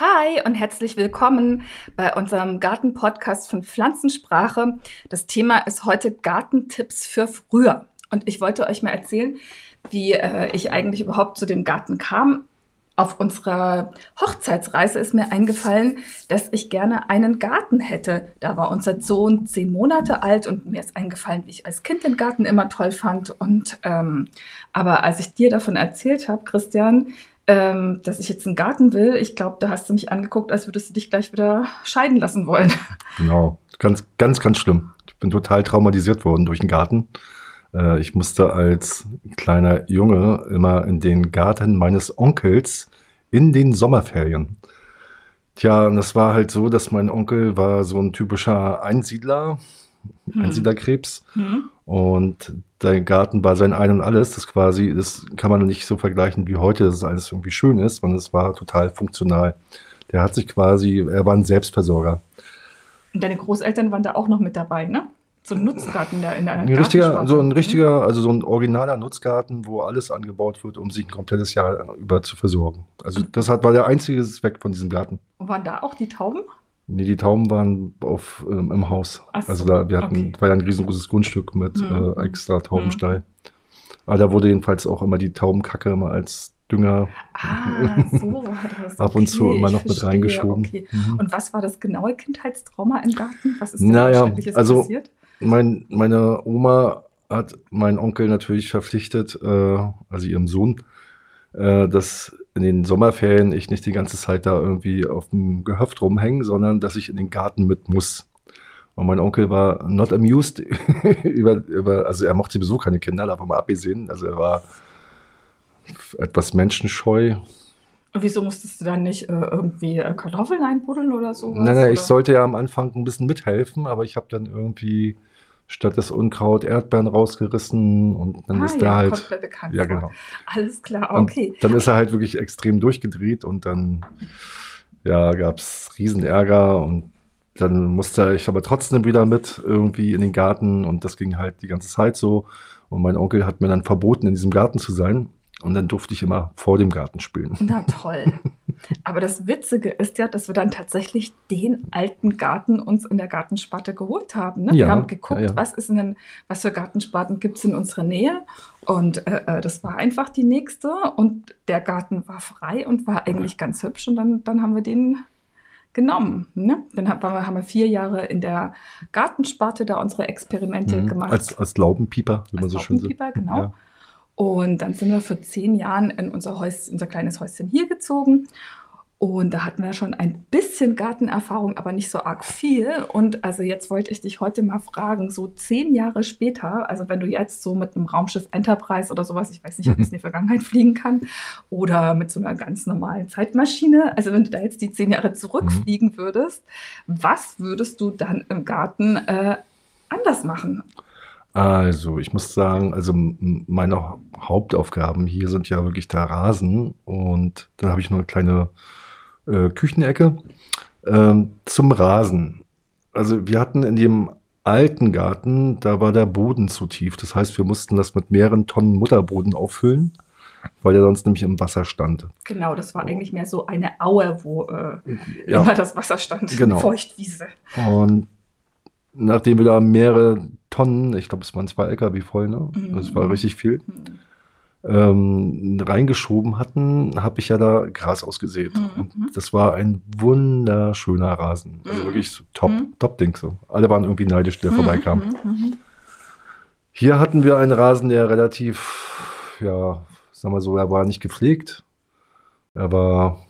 Hi und herzlich willkommen bei unserem Garten-Podcast von Pflanzensprache. Das Thema ist heute Gartentipps für früher. Und ich wollte euch mal erzählen, wie äh, ich eigentlich überhaupt zu dem Garten kam. Auf unserer Hochzeitsreise ist mir eingefallen, dass ich gerne einen Garten hätte. Da war unser Sohn zehn Monate alt und mir ist eingefallen, wie ich als Kind den Garten immer toll fand. Und ähm, aber als ich dir davon erzählt habe, Christian, ähm, dass ich jetzt einen Garten will. Ich glaube, da hast du mich angeguckt, als würdest du dich gleich wieder scheiden lassen wollen. Genau, ganz, ganz, ganz schlimm. Ich bin total traumatisiert worden durch den Garten. Äh, ich musste als kleiner Junge immer in den Garten meines Onkels in den Sommerferien. Tja, und das war halt so, dass mein Onkel war so ein typischer Einsiedler, hm. Einsiedlerkrebs. Hm. Und der Garten war sein Ein und Alles. Das quasi, das kann man nicht so vergleichen wie heute, dass es alles irgendwie schön ist, sondern es war total funktional. Der hat sich quasi, er war ein Selbstversorger. Und deine Großeltern waren da auch noch mit dabei, ne? So ein Nutzgarten da in der ein richtiger, So ein richtiger, also so ein originaler Nutzgarten, wo alles angebaut wird, um sich ein komplettes Jahr über zu versorgen. Also das hat, war der einzige Zweck von diesem Garten. Und waren da auch die Tauben? Nee, die Tauben waren auf, ähm, im Haus. So, also da, wir hatten, okay. war ja ein riesengroßes Grundstück mit mhm. äh, extra Taubenstall. Mhm. Aber da wurde jedenfalls auch immer die Taubenkacke immer als Dünger ah, so ab und okay, zu immer noch mit reingeschoben. Okay. Mhm. Und was war das genaue Kindheitstrauma im Garten? Was ist naja, also passiert? Mein, meine Oma hat meinen Onkel natürlich verpflichtet, äh, also ihrem Sohn, äh, dass in den Sommerferien ich nicht die ganze Zeit da irgendwie auf dem Gehöft rumhänge, sondern dass ich in den Garten mit muss. Und mein Onkel war not amused über, über, also er mochte sowieso keine Kinder, davon mal abgesehen. Also er war etwas menschenscheu. Wieso musstest du dann nicht äh, irgendwie äh, Kartoffeln einbuddeln oder so? Nein, nein, ich sollte ja am Anfang ein bisschen mithelfen, aber ich habe dann irgendwie statt das Unkraut Erdbeeren rausgerissen und dann ah, ist ja, der halt. Kommt mir bekannt ja, genau. Alles klar, okay. Und dann ist er halt wirklich extrem durchgedreht und dann ja, gab es Riesenärger und dann musste ich aber trotzdem wieder mit irgendwie in den Garten und das ging halt die ganze Zeit so. Und mein Onkel hat mir dann verboten, in diesem Garten zu sein. Und dann durfte ich immer vor dem Garten spielen. Na toll. Aber das Witzige ist ja, dass wir dann tatsächlich den alten Garten uns in der Gartensparte geholt haben. Ne? Ja, wir haben geguckt, ja, ja. was ist denn, was für Gartensparten gibt es in unserer Nähe. Und äh, äh, das war einfach die nächste. Und der Garten war frei und war eigentlich ganz hübsch. Und dann, dann haben wir den genommen. Ne? Dann haben wir, vier Jahre in der Gartensparte da unsere Experimente mhm. gemacht. Als, als Laubenpieper, wie man so schön sagt. genau. Ja. Und dann sind wir vor zehn Jahren in unser, Häuschen, unser kleines Häuschen hier gezogen. Und da hatten wir schon ein bisschen Gartenerfahrung, aber nicht so arg viel. Und also jetzt wollte ich dich heute mal fragen, so zehn Jahre später, also wenn du jetzt so mit einem Raumschiff Enterprise oder sowas, ich weiß nicht, ob es in die Vergangenheit fliegen kann, oder mit so einer ganz normalen Zeitmaschine, also wenn du da jetzt die zehn Jahre zurückfliegen mhm. würdest, was würdest du dann im Garten äh, anders machen? Also, ich muss sagen, also meine Hauptaufgaben hier sind ja wirklich der Rasen und dann habe ich noch eine kleine äh, Küchenecke ähm, zum Rasen. Also wir hatten in dem alten Garten, da war der Boden zu tief. Das heißt, wir mussten das mit mehreren Tonnen Mutterboden auffüllen, weil der sonst nämlich im Wasser stand. Genau, das war eigentlich mehr so eine Aue, wo äh, ja, immer das Wasser stand, genau. Feuchtwiese. Und nachdem wir da mehrere Tonnen, ich glaube, es waren zwei LKW voll, ne? Mhm. Das war richtig viel, mhm. ähm, reingeschoben hatten, habe ich ja da Gras ausgesät. Mhm. Und das war ein wunderschöner Rasen. Also mhm. wirklich so top, mhm. top Ding so. Alle waren irgendwie neidisch, der vorbeikam. Hier hatten wir einen Rasen, der relativ, ja, sagen wir so, er war nicht gepflegt. Er war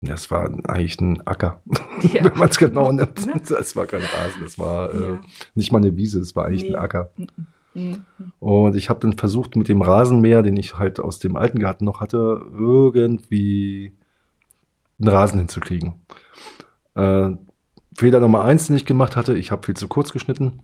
das war eigentlich ein Acker, ja. wenn man es genau nimmt. Ne? Das war kein Rasen, das war äh, ja. äh, nicht mal eine Wiese, es war eigentlich nee. ein Acker. Mhm. Und ich habe dann versucht, mit dem Rasenmäher, den ich halt aus dem alten Garten noch hatte, irgendwie einen Rasen hinzukriegen. Äh, Fehler Nummer eins, den ich gemacht hatte, ich habe viel zu kurz geschnitten.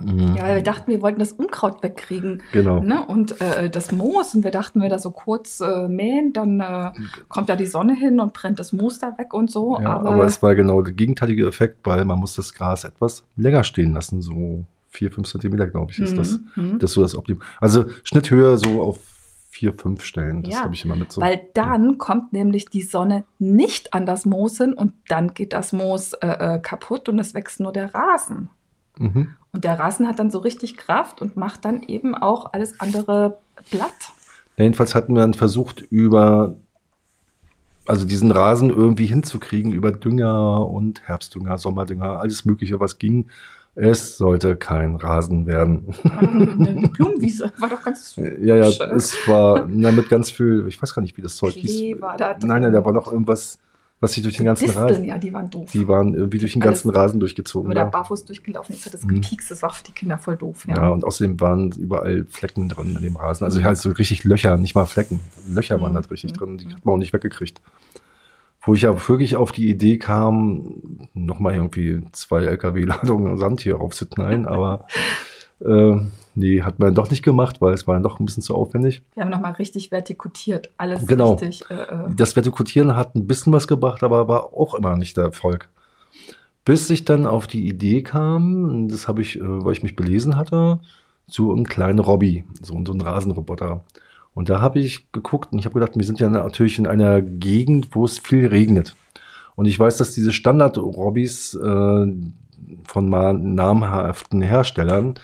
Mhm. Ja, weil wir dachten, wir wollten das Unkraut wegkriegen. Genau. Ne? Und äh, das Moos, und wir dachten, wir da so kurz äh, mähen, dann äh, kommt da die Sonne hin und brennt das Moos da weg und so. Ja, aber, aber es war genau der gegenteilige Effekt, weil man muss das Gras etwas länger stehen lassen, so vier, fünf Zentimeter, glaube ich, ist das. Mhm. Das ist so das Optimum. Also Schnitthöhe so auf vier, fünf Stellen. Das Ja, habe ich immer mit so. weil dann kommt nämlich die Sonne nicht an das Moos hin und dann geht das Moos äh, äh, kaputt und es wächst nur der Rasen. Mhm. Und der Rasen hat dann so richtig Kraft und macht dann eben auch alles andere platt. Jedenfalls hatten wir dann versucht, über, also diesen Rasen irgendwie hinzukriegen, über Dünger und Herbstdünger, Sommerdünger, alles Mögliche, was ging. Es sollte kein Rasen werden. Eine Blumenwiese war doch ganz Ja, ja, es war na, mit ganz viel, ich weiß gar nicht, wie das Zeug hieß. Nein, nein, da war noch irgendwas, was sich durch den ganzen Disteln, Rasen, ja, die waren doof. die waren irgendwie durch den Alles- ganzen Rasen durchgezogen. Da Ja. barfuß durchgelaufen ist, hat das Mhm. gepiekst. Das war für die Kinder voll doof. Ja, Ja. und außerdem waren überall Flecken drin in dem Rasen. Also halt so richtig Löcher, nicht mal Flecken. Löcher waren Mhm. da richtig Mhm. drin, die hat man auch nicht weggekriegt. Wo ich ja wirklich auf die Idee kam, nochmal irgendwie zwei LKW-Ladungen Sand hier aufzuknallen, aber äh, nee, hat man doch nicht gemacht, weil es war doch ein bisschen zu aufwendig. Wir haben nochmal richtig vertikutiert. Alles Genau. richtig. Äh, äh, Das Vertikutieren hat ein bisschen was gebracht, aber war auch immer nicht der Erfolg. Bis ich dann auf die Idee kam, das habe ich, äh, weil ich mich belesen hatte, so einen kleinen Robby, so, so einen Rasenroboter. Und da habe ich geguckt und ich habe gedacht, wir sind ja natürlich in einer Gegend, wo es viel regnet. Und ich weiß, dass diese Standard-Robbys äh, von mal namhaften Herstellern,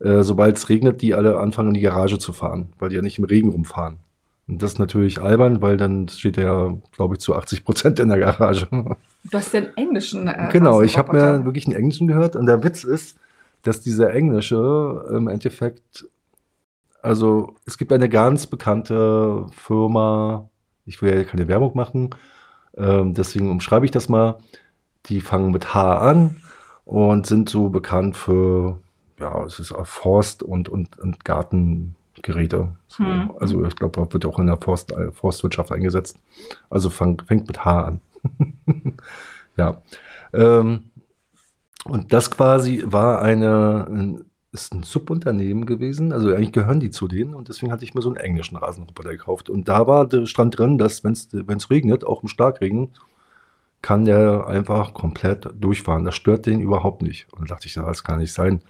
äh, sobald es regnet, die alle anfangen in die Garage zu fahren, weil die ja nicht im Regen rumfahren. Und das ist natürlich albern, weil dann steht er, glaube ich, zu 80 Prozent in der Garage. du hast den englischen. Äh, Genau, ich habe mir wirklich einen Englischen gehört und der Witz ist, dass dieser Englische im Endeffekt, also es gibt eine ganz bekannte Firma, ich will ja keine Werbung machen, ähm, deswegen umschreibe ich das mal, die fangen mit H an und sind so bekannt für, ja, es ist auch Forst- und, und, und Gartengeräte. So. Hm. Also ich glaube, wird auch in der Forst, äh, Forstwirtschaft eingesetzt. Also fang, fängt mit H an. ja. Ähm, und das quasi war eine, ein, ist ein Subunternehmen gewesen. Also eigentlich gehören die zu denen und deswegen hatte ich mir so einen englischen Rasenroboter gekauft. Und da war, stand drin, dass wenn es regnet, auch im Starkregen, kann der einfach komplett durchfahren. Das stört den überhaupt nicht. Und da dachte ich, das kann nicht sein.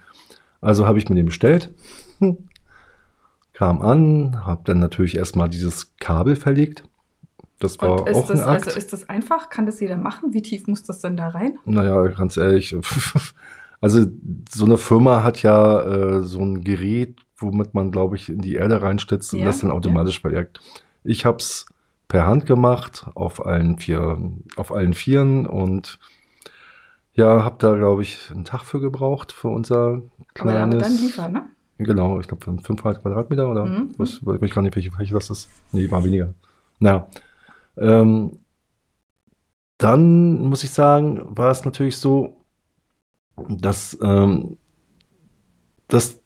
Also habe ich mir den bestellt, kam an, habe dann natürlich erstmal dieses Kabel verlegt. Das war Und ist auch ein das, Akt. also ist das einfach? Kann das jeder machen? Wie tief muss das denn da rein? Naja, ganz ehrlich, also so eine Firma hat ja äh, so ein Gerät, womit man, glaube ich, in die Erde reinstützt und Ja, das dann automatisch verjagt. Ich habe es per Hand gemacht, auf allen vier, auf allen Vieren und ja, habe da, glaube ich, einen Tag für gebraucht, für unser Aber da wird dann kleines, liefern, ne? genau, ich glaube 500 Quadratmeter oder Mhm. was, weiß ich gar nicht, welche Fläche das ist. Nee, war weniger. Naja, ähm, dann muss ich sagen, war es natürlich so, dass, ähm, dass,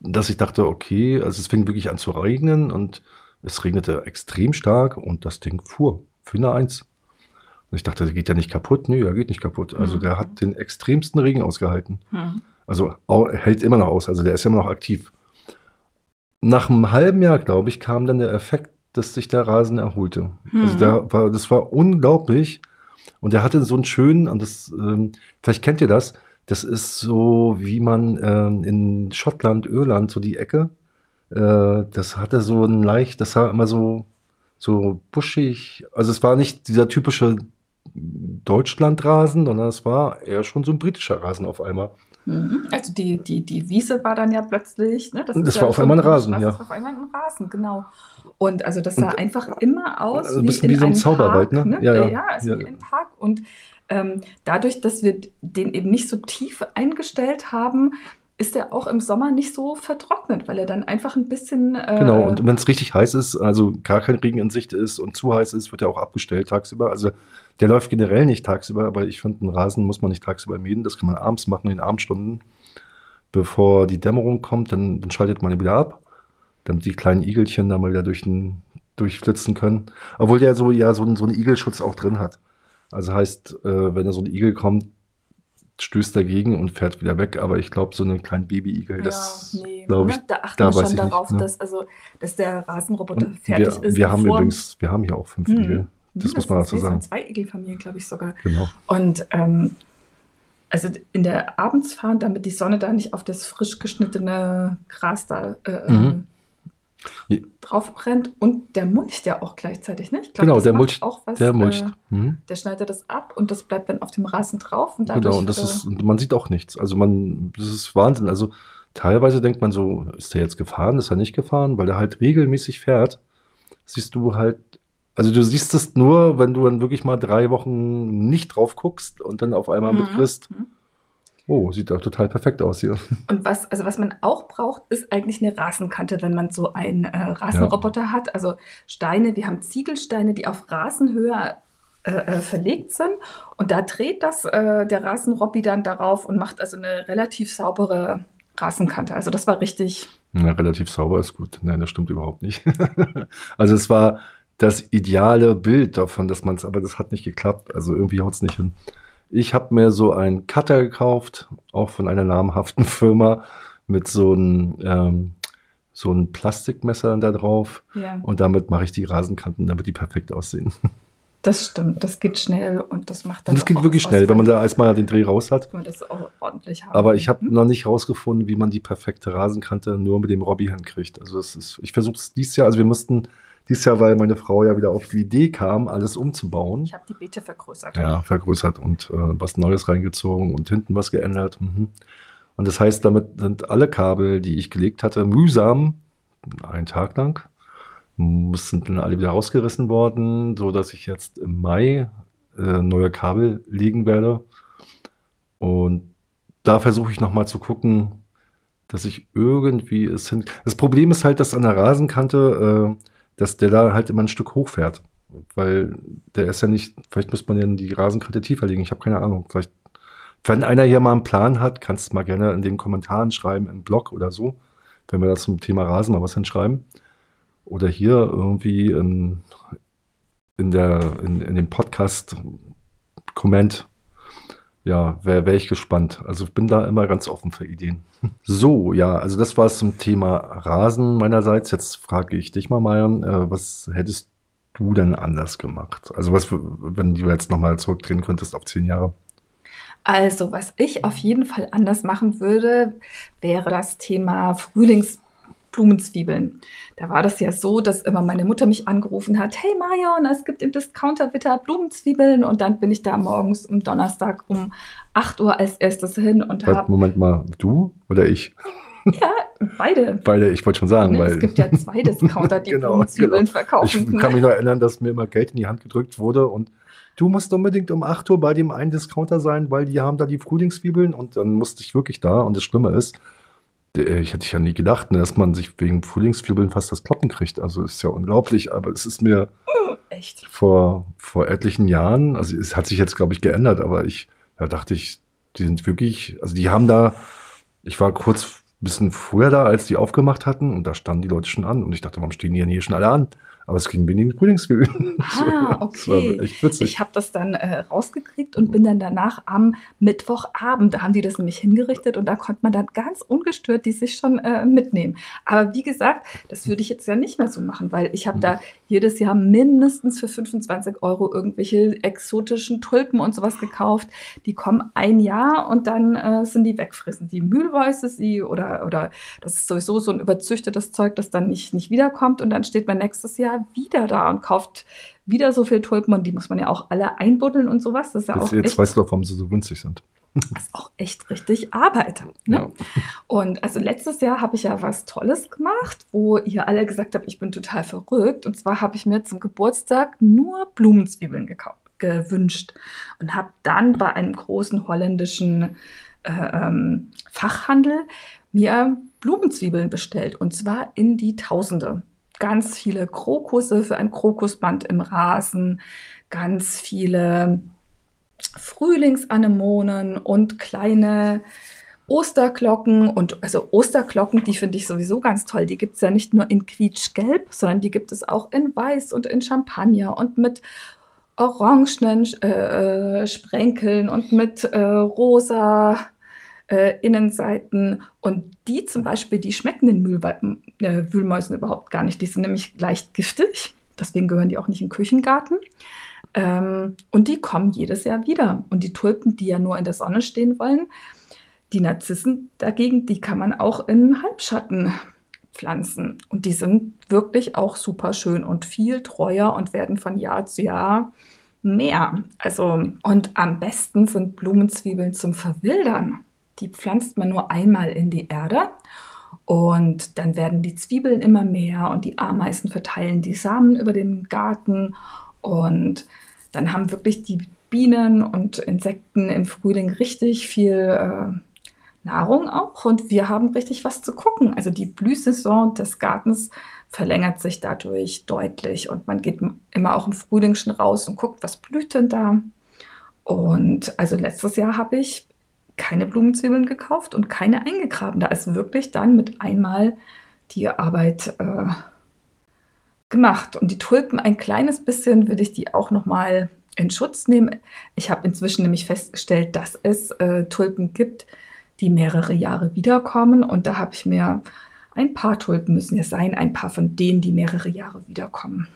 dass ich dachte, okay, also es fing wirklich an zu regnen und es regnete extrem stark und das Ding fuhr eine Eins. Und ich dachte, der geht ja nicht kaputt. Nee, er geht nicht kaputt. Also Mhm. der hat den extremsten Regen ausgehalten. Hm. Also hält immer noch aus, also der ist immer noch aktiv. Nach einem halben Jahr, glaube ich, kam dann der Effekt, dass sich der Rasen erholte. Also Mhm. der war, das war unglaublich. Und der hatte so einen schönen, und das, ähm, vielleicht kennt ihr das, das ist so, wie man ähm, in Schottland, Irland, so die Ecke, äh, das hatte so ein leicht, das war immer so, so buschig. Also es war nicht dieser typische Deutschlandrasen, sondern es war eher schon so ein britischer Rasen auf einmal. Mhm. Also die, die, die Wiese war dann ja plötzlich, ne? Das ist war ja auf einmal ein Rasen, Straße, ja. Das war auf einmal ein Rasen, genau. Und also das sah Und- einfach immer aus Also ein bisschen wie so ein Zauberwald, Park, ne? Ja, ja. Ja, also Ja. wie ein Park. Und ähm, dadurch, dass wir den eben nicht so tief eingestellt haben, ist er auch im Sommer nicht so vertrocknet, weil er dann einfach ein bisschen äh, Genau, und wenn es richtig heiß ist, also gar kein Regen in Sicht ist und zu heiß ist, wird er auch abgestellt tagsüber. Also der läuft generell nicht tagsüber, aber ich finde, einen Rasen muss man nicht tagsüber mähen. Das kann man abends machen, in den Abendstunden, bevor die Dämmerung kommt. Dann, dann schaltet man ihn wieder ab, damit die kleinen Igelchen da mal wieder durch den, durchflitzen können. Obwohl der so, ja, so, so einen Igelschutz auch drin hat. Also heißt, äh, wenn da so ein Igel kommt, stößt dagegen und fährt wieder weg. Aber ich glaube, so einen kleinen Baby-Igel, das ja, nee, glaube ich, ne? da achten da wir schon ich nicht, darauf, ne? dass, also, dass der Rasenroboter Und fertig wir, ist. wir haben übrigens, wir haben hier auch fünf Hm. Igel. Das muss man dazu sind sagen. Zwei Igelfamilien, glaube ich sogar. Genau. Und ähm, also in der Abendsfahren, damit die Sonne da nicht auf das frisch geschnittene Gras da äh, Mhm. Drauf brennt und der mulcht ja auch gleichzeitig, ne? Ich glaub, Genau, der mulcht, auch was. der mulcht. Äh, Mhm. der schneidet das ab und das bleibt dann auf dem Rasen drauf und Genau, und das ist, man sieht auch nichts. Also man, das ist Wahnsinn. Also teilweise denkt man so, ist der jetzt gefahren, ist er nicht gefahren, weil er halt regelmäßig fährt. Siehst du halt, also du siehst es nur, wenn du dann wirklich mal drei Wochen nicht drauf guckst und dann auf einmal mhm. mitkriegst, mhm. Oh, sieht doch total perfekt aus hier. Und was, also was man auch braucht, ist eigentlich eine Rasenkante, wenn man so einen äh, Rasenroboter ja. hat. Also Steine, wir haben Ziegelsteine, die auf Rasenhöhe äh, äh, verlegt sind. Und da dreht das äh, der Rasenrobby dann darauf und macht also eine relativ saubere Rasenkante. Also das war richtig. Ja, relativ sauber ist gut. Nein, das stimmt überhaupt nicht. also es war das ideale Bild davon, dass man es, aber das hat nicht geklappt. Also irgendwie haut es nicht hin. Ich habe mir so einen Cutter gekauft, auch von einer namhaften Firma, mit so einem ähm, so ein Plastikmesser da drauf. Ja. Und damit mache ich die Rasenkanten, damit die perfekt aussehen. Das stimmt, das geht schnell und das macht dann. Das geht wirklich schnell, wenn man da erstmal den Dreh raus hat. Kann man das auch ordentlich haben. Aber ich habe mhm. noch nicht rausgefunden, wie man die perfekte Rasenkante nur mit dem Robby hinkriegt. Also das ist, ich versuche es dieses Jahr, also wir mussten dies Jahr, weil meine Frau ja wieder auf die Idee kam, alles umzubauen. Ich habe die Beete vergrößert. Ja, vergrößert und äh, was Neues reingezogen und hinten was geändert. Mhm. Und das heißt, damit sind alle Kabel, die ich gelegt hatte, mühsam, einen Tag lang, mussten dann alle wieder rausgerissen worden, so dass ich jetzt im Mai äh, neue Kabel legen werde. Und da versuche ich nochmal zu gucken, dass ich irgendwie es hin. Das Problem ist halt, dass an der Rasenkante äh, dass der da halt immer ein Stück hochfährt. Weil der ist ja nicht, vielleicht müsste man ja die Rasenkante tiefer legen. Ich habe keine Ahnung. Vielleicht, wenn einer hier mal einen Plan hat, kannst du mal gerne in den Kommentaren schreiben, im Blog oder so, wenn wir da zum Thema Rasen mal was hinschreiben. Oder hier irgendwie in, in, der, in, in dem Podcast-Comment ja, wäre wär ich gespannt. Also ich bin da immer ganz offen für Ideen. So, ja, also das war es zum Thema Rasen meinerseits. Jetzt frage ich dich mal, Marion, äh, was hättest du denn anders gemacht? Also was, wenn du jetzt nochmal zurückdrehen könntest auf zehn Jahre? Also, was ich auf jeden Fall anders machen würde, wäre das Thema Frühlings Blumenzwiebeln. Da war das ja so, dass immer meine Mutter mich angerufen hat, hey Marion, es gibt im Discounter Witter Blumenzwiebeln und dann bin ich da morgens am Donnerstag um 8 Uhr als erstes hin und habe... Moment mal, du oder ich? Ja, beide. Beide, ich wollte schon sagen, ne, weil... Es gibt ja zwei Discounter, die genau, Blumenzwiebeln genau. verkaufen. Ich kann mich noch erinnern, dass mir immer Geld in die Hand gedrückt wurde und du musst unbedingt um 8 Uhr bei dem einen Discounter sein, weil die haben da die Frühlingszwiebeln und dann musste ich wirklich da und das Schlimme ist, ich hätte ja nie gedacht, ne, dass man sich wegen Frühlingszwiebeln fast das Kloppen kriegt. Also ist ja unglaublich, aber es ist mir oh, Vor, vor etlichen Jahren, also es hat sich jetzt, glaube ich, geändert, aber ich, da dachte ich, die sind wirklich, also die haben da, ich war kurz ein bisschen früher da, als die aufgemacht hatten und da standen die Leute schon an und ich dachte, warum stehen die denn hier schon alle an? Aber es ging mir in den Frühlingsgewinnen. Ah, okay. Ich habe das dann äh, rausgekriegt und bin dann danach am Mittwochabend, da haben die das nämlich hingerichtet und da konnte man dann ganz ungestört die sich schon äh, mitnehmen. Aber wie gesagt, das würde ich jetzt ja nicht mehr so machen, weil ich habe mhm. da jedes Jahr mindestens für 25 Euro irgendwelche exotischen Tulpen und sowas gekauft. Die kommen ein Jahr und dann äh, sind die wegfressen. Die Mühlweiße sie oder, oder das ist sowieso so ein überzüchtetes Zeug, das dann nicht, nicht wiederkommt und dann steht man nächstes Jahr wieder da und kauft wieder so viel Tulpen und die muss man ja auch alle einbuddeln und sowas. Das ist ja das auch jetzt echt, weißt du, warum sie so günstig sind. Das ist auch echt richtig Arbeit. Ne? Ja. Und also letztes Jahr habe ich ja was Tolles gemacht, wo ihr alle gesagt habt, ich bin total verrückt. Und zwar habe ich mir zum Geburtstag nur Blumenzwiebeln gekauft, gewünscht und habe dann bei einem großen holländischen äh, ähm, Fachhandel mir Blumenzwiebeln bestellt und zwar in die Tausende ganz viele Krokusse für ein Krokusband im Rasen, ganz viele Frühlingsanemonen und kleine Osterglocken und also Osterglocken, die finde ich sowieso ganz toll. Die gibt es ja nicht nur in quietschgelb, sondern die gibt es auch in weiß und in Champagner und mit orangenen äh, Sprenkeln und mit äh, rosa äh, Innenseiten. Und die zum Beispiel, die schmecken den Mühlwe äh, Wühlmäusen überhaupt gar nicht. Die sind nämlich leicht giftig. Deswegen gehören die auch nicht in den Küchengarten. Ähm, und die kommen jedes Jahr wieder. Und die Tulpen, die ja nur in der Sonne stehen wollen, die Narzissen dagegen, die kann man auch in Halbschatten Pflanzen. Und die sind wirklich auch super schön und viel treuer und werden von Jahr zu Jahr mehr. Also, und am besten sind Blumenzwiebeln zum Verwildern. Die pflanzt man nur einmal in die Erde und dann werden die Zwiebeln immer mehr und die Ameisen verteilen die Samen über den Garten und dann haben wirklich die Bienen und Insekten im Frühling richtig viel äh, Nahrung auch und wir haben richtig was zu gucken. Also die Blühsaison des Gartens verlängert sich dadurch deutlich und man geht immer auch im Frühling schon raus und guckt, was blüht denn da. Und also letztes Jahr habe ich keine Blumenzwiebeln gekauft und keine eingegraben. Da ist wirklich dann mit einmal die Arbeit äh, gemacht. Und die Tulpen ein kleines bisschen würde ich die auch noch mal in Schutz nehmen. Ich habe inzwischen nämlich festgestellt, dass es äh, Tulpen gibt, die mehrere Jahre wiederkommen. Und da habe ich mir ein paar Tulpen müssen es sein, ein paar von denen, die mehrere Jahre wiederkommen,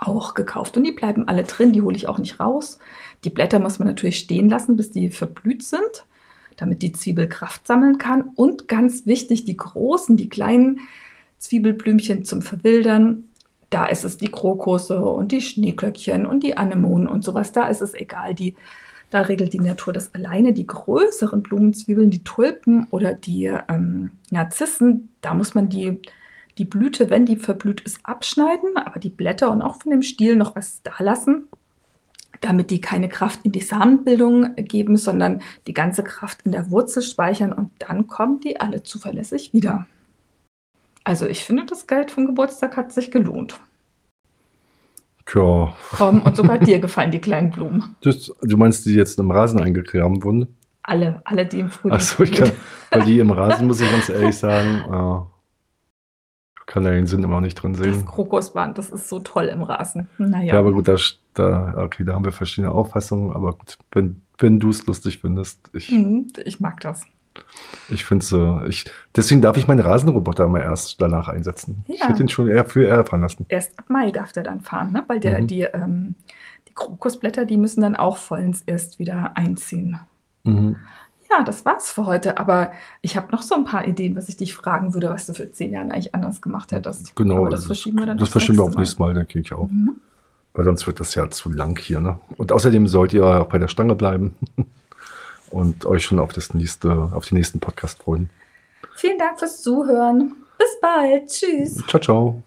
auch gekauft. Und die bleiben alle drin, die hole ich auch nicht raus. Die Blätter muss man natürlich stehen lassen, bis die verblüht sind, damit die Zwiebel Kraft sammeln kann. Und ganz wichtig, die großen, die kleinen Zwiebelblümchen zum Verwildern. Da ist es die Krokusse und die Schneeglöckchen und die Anemonen und sowas. Da ist es egal. Die da regelt die Natur das alleine. Die größeren Blumenzwiebeln, die Tulpen oder die ähm, Narzissen, da muss man die, die Blüte, wenn die verblüht ist, abschneiden, aber die Blätter und auch von dem Stiel noch was da lassen, damit die keine Kraft in die Samenbildung geben, sondern die ganze Kraft in der Wurzel speichern und dann kommen die alle zuverlässig wieder. Also ich finde, das Geld vom Geburtstag hat sich gelohnt. Ja. Komm, und sogar dir gefallen die kleinen Blumen. Das, du meinst, die jetzt im Rasen eingegraben wurden? Alle, alle, die im Frühling. Achso, ich kann, weil die im Rasen, muss ich ganz ehrlich sagen, äh, kann da den Sinn immer nicht drin sehen. Das Krokusband, das ist so toll im Rasen. Naja. Ja, aber gut, da, da, okay, da haben wir verschiedene Auffassungen, aber gut, wenn, wenn du es lustig findest, ich. Mhm, ich mag das. Ich finde so, ich, deswegen darf ich meinen Rasenroboter mal erst danach einsetzen. Ja. Ich hätte ihn schon eher für eher fahren lassen. Erst ab Mai darf der dann fahren, ne? weil der, mhm. die, ähm, die Krokusblätter, die müssen dann auch vollends erst wieder einziehen. Mhm. Ja, das war's für heute. Aber ich habe noch so ein paar Ideen, was ich dich fragen würde, was du für zehn Jahre eigentlich anders gemacht hättest. Genau. Aber das, das verschieben wir dann. Das verschieben wir auf nächstes Mal, denke ich auch. Mhm. Weil sonst wird das ja zu lang hier. Ne? Und außerdem sollt ihr auch bei der Stange bleiben. und euch schon auf, das nächste, auf den nächsten Podcast freuen. Vielen Dank fürs Zuhören. Bis bald. Tschüss. Ciao, ciao.